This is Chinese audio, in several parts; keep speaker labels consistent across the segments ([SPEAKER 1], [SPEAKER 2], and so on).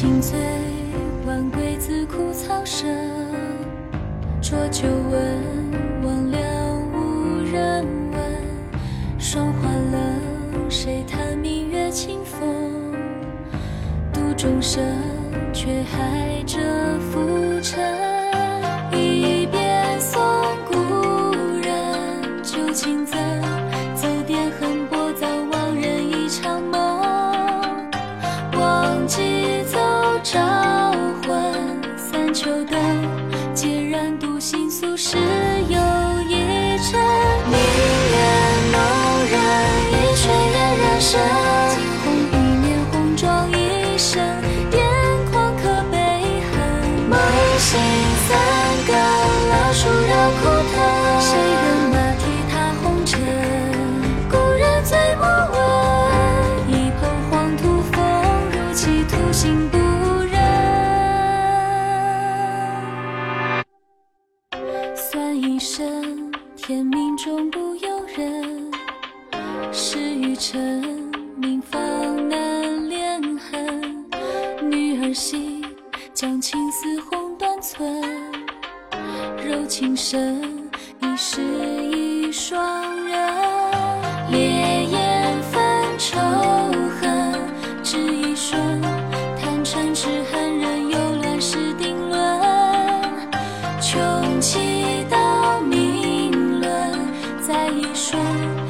[SPEAKER 1] 清醉晚归自苦草声，浊酒温忘了无人问，霜花冷，谁叹明月清风，渡众生却还着浮沉。天命终不由人。事与尘，明芳难连恨。女儿心，将青丝红断寸。柔情深，一世一双人。烈焰焚仇恨，只一瞬。贪嗔痴恨人，有乱世定论。穷奇，在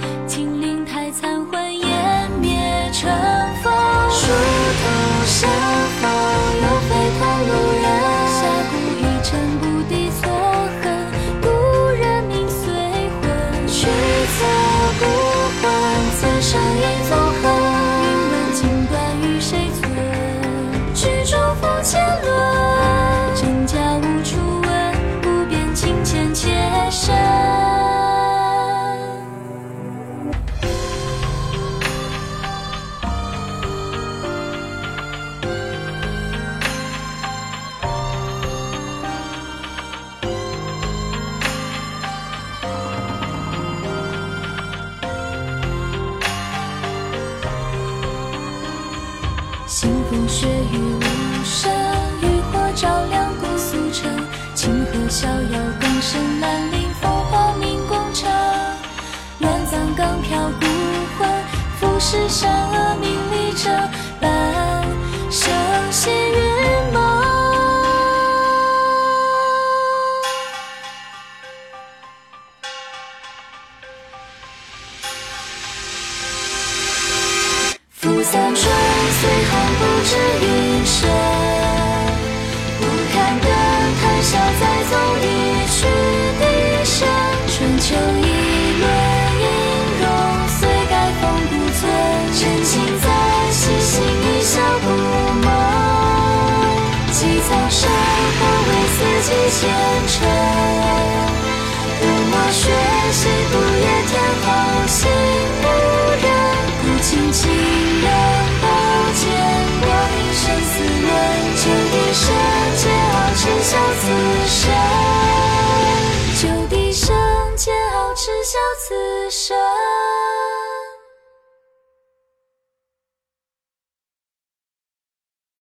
[SPEAKER 1] 腥风血雨无声，渔火照亮姑苏城。清河逍遥更深，南陵风华明宫城。乱葬岗飘孤魂，浮世善恶名利争。扶三春，随寒不知云深。不堪的，谈笑在